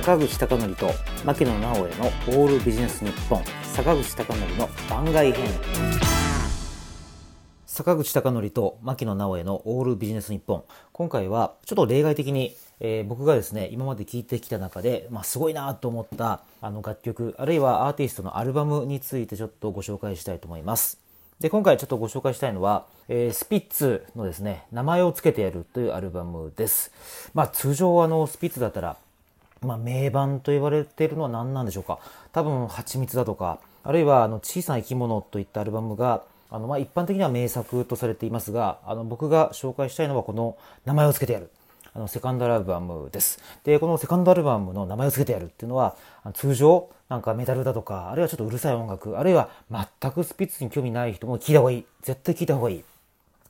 坂口孝則と牧野直哉の「オールビジネス日本坂口孝則の番外編」坂口孝則と牧野直哉の「オールビジネス日本今回はちょっと例外的に、えー、僕がですね今まで聴いてきた中で、まあ、すごいなと思ったあの楽曲あるいはアーティストのアルバムについてちょっとご紹介したいと思います。で今回ちょっとご紹介したいのは、えー、スピッツのですね名前を付けてやるというアルバムです。まあ通常あのスピッツだったらまあ、名盤と言われているのは何なんでしょうか多分蜂蜜だとかあるいはあの小さな生き物といったアルバムがあのまあ一般的には名作とされていますがあの僕が紹介したいのはこの名前を付けてやるあのセカンドアルバムです。で、このセカンドアルバムの名前を付けてやるっていうのは、通常、なんかメタルだとか、あるいはちょっとうるさい音楽、あるいは全くスピッツに興味ない人も聞いた方がいい。絶対聞いた方がいい。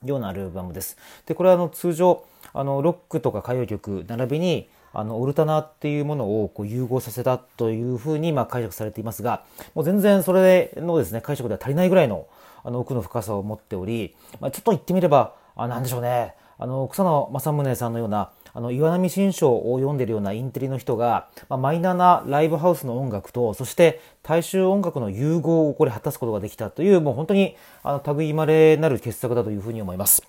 ようなアルバムです。で、これはあの通常、あの、ロックとか歌謡曲、並びに、あの、オルタナっていうものをこう融合させたというふうにまあ解釈されていますが、もう全然それのですね、解釈では足りないぐらいのあの奥の深さを持っており、まあ、ちょっと言ってみれば、あ、なんでしょうね、あの、草野正宗さんのような、あの、岩波新書を読んでいるようなインテリの人が、まあ、マイナーなライブハウスの音楽と、そして大衆音楽の融合をこれ果たすことができたという、もう本当に、あの、類まれなる傑作だというふうに思います。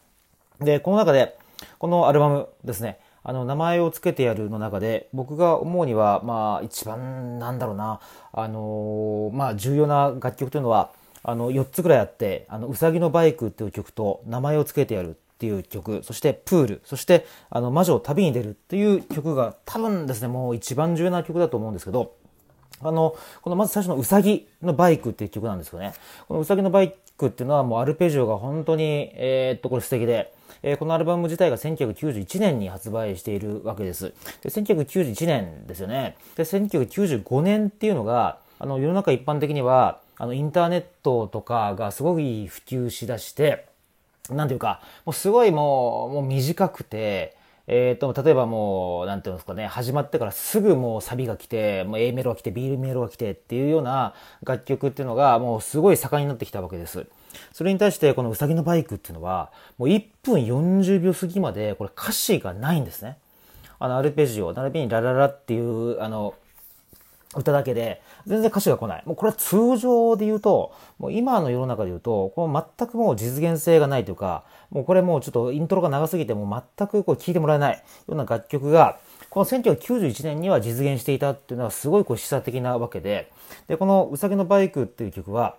で、この中で、このアルバムですね、あの、名前を付けてやるの中で、僕が思うには、まあ、一番、なんだろうな、あのー、まあ、重要な楽曲というのは、あの、4つぐらいあって、あの、うさぎのバイクっていう曲と、名前を付けてやるっていう曲、そしてプール、そしてあの魔女を旅に出るっていう曲が多分ですね、もう一番重要な曲だと思うんですけど、あの、このまず最初のうさぎのバイクっていう曲なんですけどね、このうさぎのバイクっていうのはもうアルペジオが本当に、えー、っと、これ素敵で、えー、このアルバム自体が1991年に発売しているわけです。で、1991年ですよね。で、1995年っていうのが、あの、世の中一般的には、あの、インターネットとかがすごい普及しだして、なんていうか、もうすごいもう、もう短くて、えっ、ー、と、例えばもう、何ていうんですかね、始まってからすぐもうサビが来て、もう A メロが来て、B メロが来てっていうような楽曲っていうのが、もうすごい盛んになってきたわけです。それに対して、このうさぎのバイクっていうのは、もう1分40秒過ぎまで、これ歌詞がないんですね。あの、アルペジオ、並びにラララっていう、あの、歌だけで、全然歌詞が来ない。もうこれは通常で言うと、もう今の世の中で言うと、この全くもう実現性がないというか、もうこれもうちょっとイントロが長すぎても全くこう聴いてもらえないような楽曲が、この1991年には実現していたっていうのはすごいこう示唆的なわけで、で、このうさぎのバイクっていう曲は、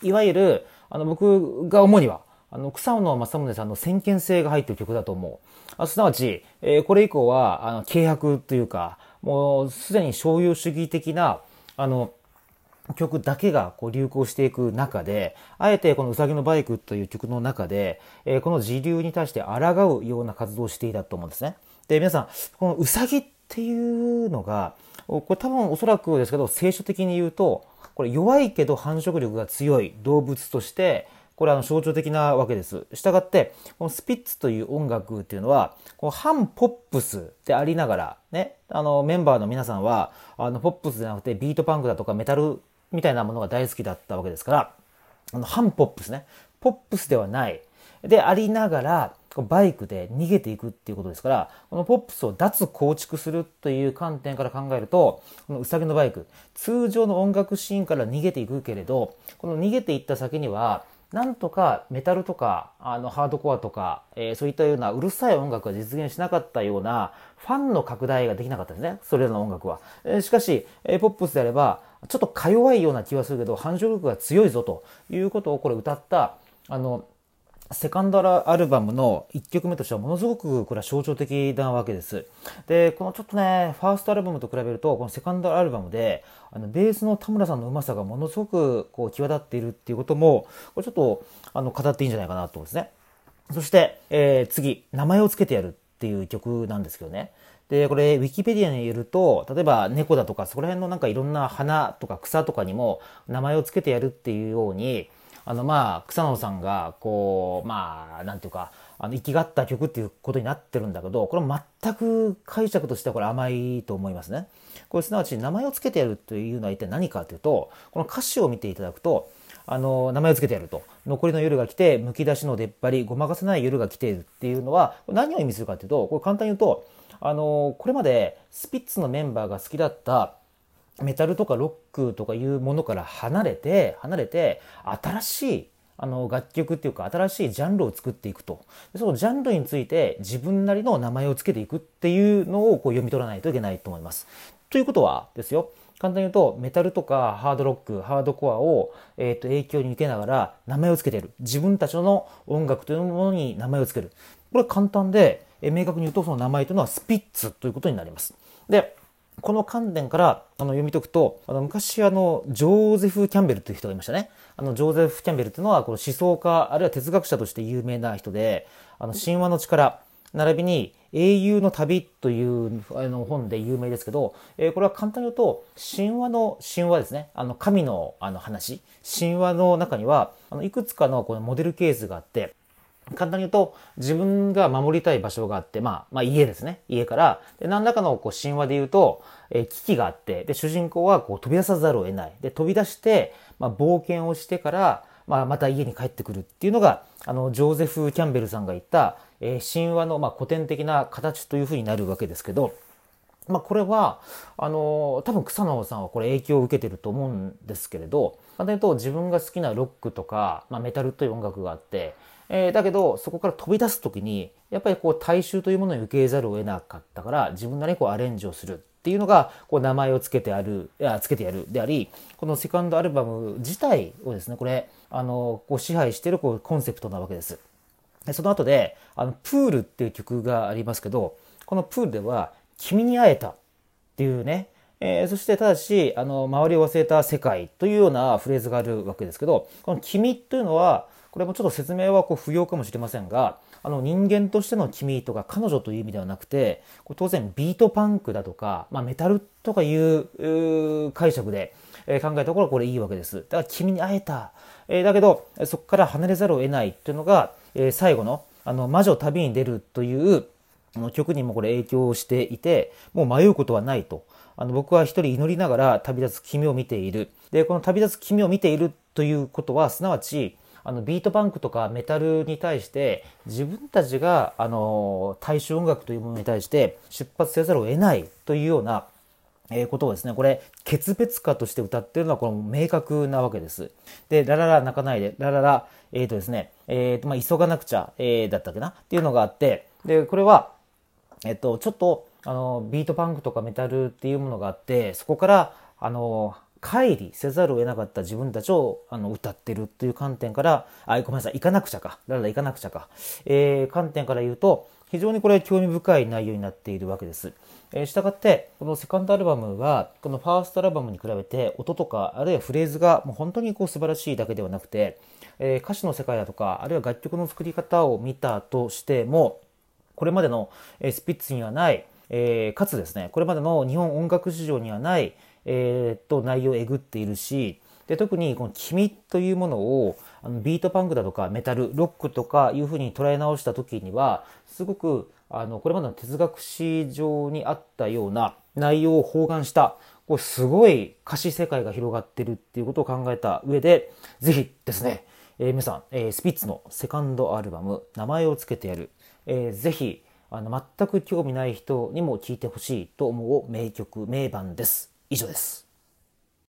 いわゆる、あの僕が主には、あの、草野正宗さんの先見性が入ってる曲だと思う。あすなわち、えー、これ以降は、あの、契約というか、もうすでに商用主義的な、あの、曲だけがこう流行していく中で、あえてこのうさぎのバイクという曲の中で、えー、この時流に対して抗うような活動をしていたと思うんですね。で、皆さん、このうさぎっていうのが、これ多分おそらくですけど、聖書的に言うと、これ弱いけど繁殖力が強い動物として、これは象徴的なわけです。したがって、このスピッツという音楽っていうのは、この反ポップスでありながら、ね、あの、メンバーの皆さんは、あの、ポップスじゃなくてビートパンクだとかメタルみたいなものが大好きだったわけですから、あの、反ポップスね。ポップスではない。でありながら、バイクで逃げていくっていうことですから、このポップスを脱構築するという観点から考えると、このうさぎのバイク、通常の音楽シーンから逃げていくけれど、この逃げていった先には、なんとかメタルとか、あの、ハードコアとか、えー、そういったようなうるさい音楽が実現しなかったような、ファンの拡大ができなかったですね。それらの音楽は。えー、しかし、えー、ポップスであれば、ちょっとか弱いような気はするけど、繁殖力が強いぞということをこれ歌った、あの、セカンドアルバムの1曲目としてはものすごくこれは象徴的なわけです。で、このちょっとね、ファーストアルバムと比べると、このセカンドアルバムで、あのベースの田村さんのうまさがものすごくこう際立っているっていうことも、これちょっとあの語っていいんじゃないかなと思うんですね。そして、えー、次、名前を付けてやるっていう曲なんですけどね。で、これ、ウィキペディアによると、例えば猫だとか、そこら辺のなんかいろんな花とか草とかにも名前を付けてやるっていうように、あのまあ草野さんがこうまあなんていうかあの生きがった曲っていうことになってるんだけどこれ全く解釈としてはこれ甘いと思いますね。これすなわち名前を付けてやるというのは一体何かというとこの歌詞を見ていただくとあの名前を付けてやると残りの夜が来てむき出しの出っ張りごまかせない夜が来ているっていうのは何を意味するかというとこれ簡単に言うとあのこれまでスピッツのメンバーが好きだったメタルとかロックとかいうものから離れて離れて新しいあの楽曲っていうか新しいジャンルを作っていくとそのジャンルについて自分なりの名前を付けていくっていうのをこう読み取らないといけないと思います。ということはですよ簡単に言うとメタルとかハードロックハードコアを、えー、と影響に受けながら名前を付けている自分たちの音楽というものに名前を付けるこれは簡単で、え、明確に言うとその名前というのはスピッツということになります。でこの観点からあの読み解くとあの昔あのジョーゼフ・キャンベルという人がいましたね。あのジョーゼフ・キャンベルというのはこの思想家あるいは哲学者として有名な人であの神話の力並びに英雄の旅というあの本で有名ですけど、えー、これは簡単に言うと神話の神話ですね。あの神のあの話。神話の中にはあのいくつかのこのモデルケースがあって簡単に言うと、自分が守りたい場所があって、まあ、まあ家ですね。家から、で何らかのこう神話で言うと、えー、危機があって、で、主人公はこう飛び出さざるを得ない。で、飛び出して、まあ、冒険をしてから、まあ、また家に帰ってくるっていうのが、あの、ジョーゼフ・キャンベルさんが言った、えー、神話の、まあ、古典的な形というふうになるわけですけど、まあ、これは、あの、多分草野さんはこれ影響を受けてると思うんですけれど、簡単に言うと自分が好きなロックとか、まあ、メタルという音楽があって、えー、だけどそこから飛び出す時にやっぱりこう大衆というものに受け入れざるを得なかったから自分なりにこうアレンジをするっていうのがこう名前を付けてあるいや付けてやるでありこのセカンドアルバム自体をですねこれあのこう支配しているこうコンセプトなわけです。でその後であのプールっていう曲がありますけどこのプールでは「君に会えた」っていうねえー、そしてただしあの周りを忘れた世界というようなフレーズがあるわけですけどこの「君」というのはこれもちょっと説明はこう不要かもしれませんがあの人間としての君とか彼女という意味ではなくてこれ当然ビートパンクだとか、まあ、メタルとかいう解釈でえ考えたところこれいいわけです。だから君に会えた。え、だけどそこから離れざるを得ないというのが、え、最後のあの魔女旅に出るという曲にもこれ影響していてもう迷うことはないと。あの僕は一人祈りながら旅立つ君を見ている。で、この旅立つ君を見ているということは、すなわち、あのビートパンクとかメタルに対して自分たちがあの大衆音楽というものに対して出発せざるを得ないというようなえことをですね、これ、決別歌として歌ってるのはこの明確なわけです。で、ラララ泣かないで、ラララ、えっ、ー、とですね、えっ、ー、と、まあ、急がなくちゃ、えー、だったっけな？っていうのがあって、で、これは、えっ、と、ちょっと、あの、ビートパンクとかメタルっていうものがあって、そこから、あの、乖離せざるを得なかった自分たちをあの歌ってるという観点から、あ、ごめんなさい、行かなくちゃか。だから行かなくちゃか。えー、観点から言うと、非常にこれ興味深い内容になっているわけです。えー、したがって、このセカンドアルバムは、このファーストアルバムに比べて、音とか、あるいはフレーズがもう本当にこう素晴らしいだけではなくて、えー、歌詞の世界だとか、あるいは楽曲の作り方を見たとしても、これまでのスピッツにはない、えー、かつですね、これまでの日本音楽史上にはない、えー、と内容をえぐっているしで特にこの「君」というものをあのビートパンクだとかメタルロックとかいうふうに捉え直した時にはすごくあのこれまでの哲学史上にあったような内容を包含したこうすごい歌詞世界が広がってるっていうことを考えた上でぜひですね、えー、皆さん、えー、スピッツのセカンドアルバム「名前を付けてやる」えー、ぜひあの全く興味ない人にも聴いてほしいと思う名曲名盤です。以上です。